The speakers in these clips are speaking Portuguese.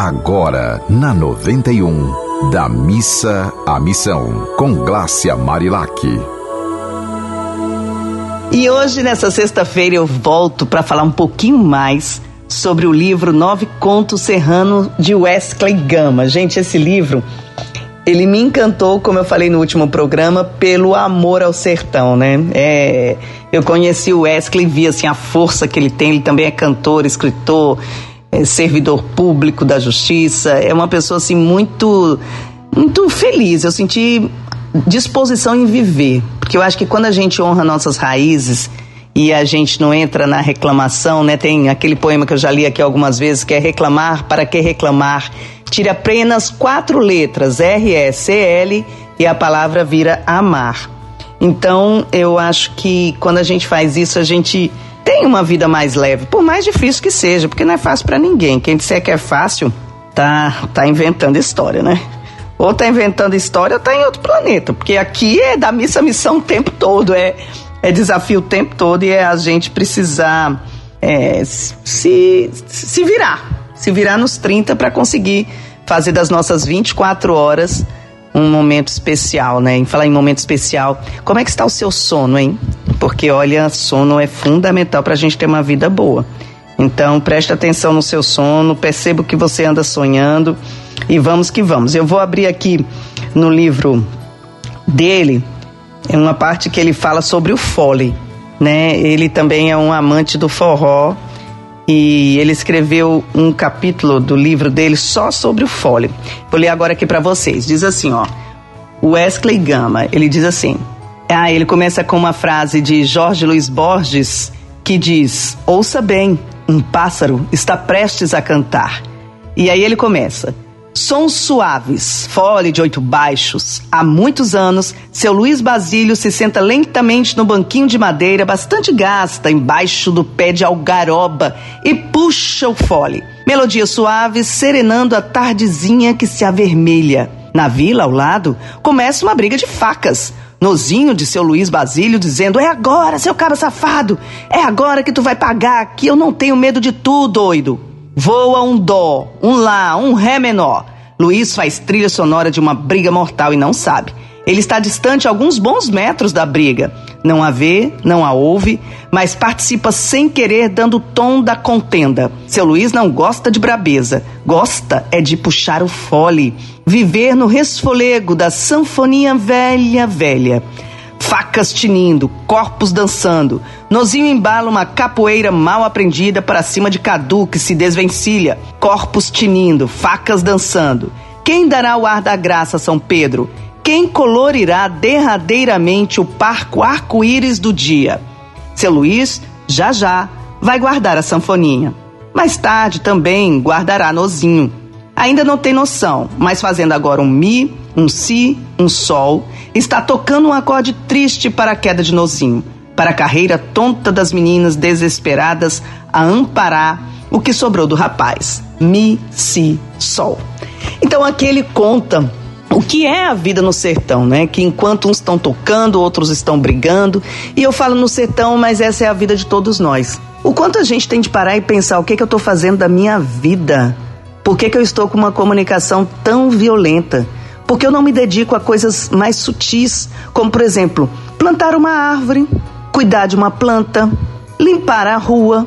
agora na 91, da missa à missão, com Glácia Marilac. E hoje, nessa sexta-feira, eu volto para falar um pouquinho mais sobre o livro Nove Contos Serrano de Wesley Gama. Gente, esse livro ele me encantou, como eu falei no último programa, pelo amor ao sertão, né? É, eu conheci o Wesley, vi assim a força que ele tem. Ele também é cantor, escritor, servidor público da justiça. É uma pessoa assim muito, muito feliz. Eu senti disposição em viver, porque eu acho que quando a gente honra nossas raízes e a gente não entra na reclamação, né? Tem aquele poema que eu já li aqui algumas vezes que é reclamar, para que reclamar? Tira apenas quatro letras, R, E, C, L, e a palavra vira amar. Então, eu acho que quando a gente faz isso, a gente tem uma vida mais leve, por mais difícil que seja, porque não é fácil para ninguém. Quem disser que é fácil, tá, tá inventando história, né? Ou tá inventando história ou tá em outro planeta, porque aqui é da missa missão o tempo todo, é é desafio o tempo todo e é a gente precisar é, se, se virar, se virar nos 30 para conseguir fazer das nossas 24 horas um momento especial, né? Em falar em momento especial, como é que está o seu sono, hein? Porque olha, sono é fundamental para a gente ter uma vida boa. Então preste atenção no seu sono, perceba o que você anda sonhando e vamos que vamos. Eu vou abrir aqui no livro dele é uma parte que ele fala sobre o fole, né? Ele também é um amante do forró e ele escreveu um capítulo do livro dele só sobre o fole. Vou ler agora aqui para vocês. Diz assim, ó. Wesley Gama, ele diz assim: ah, ele começa com uma frase de Jorge Luiz Borges que diz: Ouça bem, um pássaro está prestes a cantar. E aí ele começa: Sons suaves, fole de oito baixos. Há muitos anos, seu Luiz Basílio se senta lentamente no banquinho de madeira bastante gasta embaixo do pé de algaroba e puxa o fole. Melodia suave serenando a tardezinha que se avermelha. Na vila, ao lado, começa uma briga de facas. Nozinho de seu Luiz Basílio dizendo: É agora, seu cara safado! É agora que tu vai pagar, que eu não tenho medo de tu, doido! Voa um dó, um lá, um ré menor. Luiz faz trilha sonora de uma briga mortal e não sabe. Ele está distante alguns bons metros da briga. Não a vê, não a ouve, mas participa sem querer, dando o tom da contenda. Seu Luiz não gosta de brabeza, gosta é de puxar o fole, viver no resfolego da sanfonia velha, velha facas tinindo, corpos dançando. Nozinho embala uma capoeira mal aprendida para cima de Cadu que se desvencilha, corpos tinindo, facas dançando. Quem dará o ar da graça São Pedro? Quem colorirá derradeiramente o parco arco-íris do dia? Seu Luiz, já já, vai guardar a sanfoninha. Mais tarde também guardará Nozinho. Ainda não tem noção, mas fazendo agora um mi, um si, um sol, está tocando um acorde triste para a queda de Nozinho, para a carreira tonta das meninas desesperadas a amparar o que sobrou do rapaz. Mi, si, sol. Então aqui ele conta o que é a vida no sertão, né? Que enquanto uns estão tocando, outros estão brigando. E eu falo no sertão, mas essa é a vida de todos nós. O quanto a gente tem de parar e pensar o que, é que eu estou fazendo da minha vida? Por que, que eu estou com uma comunicação tão violenta? Porque eu não me dedico a coisas mais sutis, como por exemplo, plantar uma árvore, cuidar de uma planta, limpar a rua.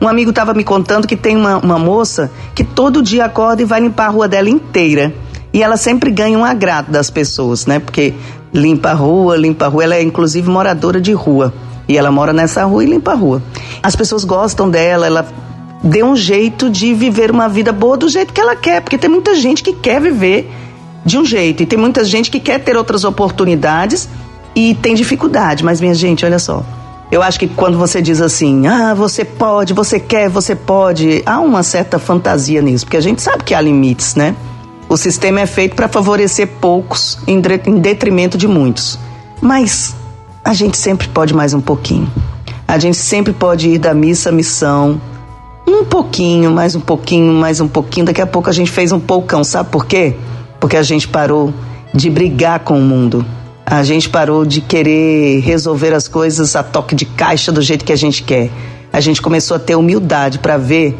Um amigo estava me contando que tem uma, uma moça que todo dia acorda e vai limpar a rua dela inteira. E ela sempre ganha um agrado das pessoas, né? Porque limpa a rua, limpa a rua. Ela é inclusive moradora de rua. E ela mora nessa rua e limpa a rua. As pessoas gostam dela, ela deu um jeito de viver uma vida boa do jeito que ela quer. Porque tem muita gente que quer viver de um jeito. E tem muita gente que quer ter outras oportunidades e tem dificuldade. Mas, minha gente, olha só. Eu acho que quando você diz assim, ah, você pode, você quer, você pode, há uma certa fantasia nisso, porque a gente sabe que há limites, né? O sistema é feito para favorecer poucos em detrimento de muitos. Mas a gente sempre pode mais um pouquinho. A gente sempre pode ir da missa à missão, um pouquinho, mais um pouquinho, mais um pouquinho. Daqui a pouco a gente fez um poucão, sabe por quê? porque a gente parou de brigar com o mundo. A gente parou de querer resolver as coisas a toque de caixa do jeito que a gente quer. A gente começou a ter humildade para ver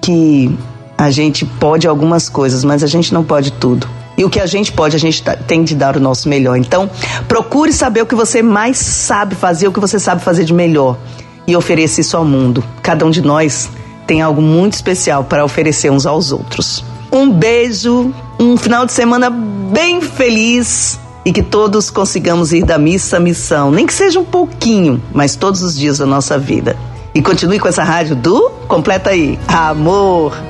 que A gente pode algumas coisas, mas a gente não pode tudo. E o que a gente pode, a gente tá, tem de dar o nosso melhor. Então, procure saber o que você mais sabe fazer, o que você sabe fazer de melhor. E ofereça isso ao mundo. Cada um de nós tem algo muito especial para oferecer uns aos outros. Um beijo, um final de semana bem feliz e que todos consigamos ir da missa à missão, nem que seja um pouquinho, mas todos os dias da nossa vida. E continue com essa rádio do Completa aí. Amor.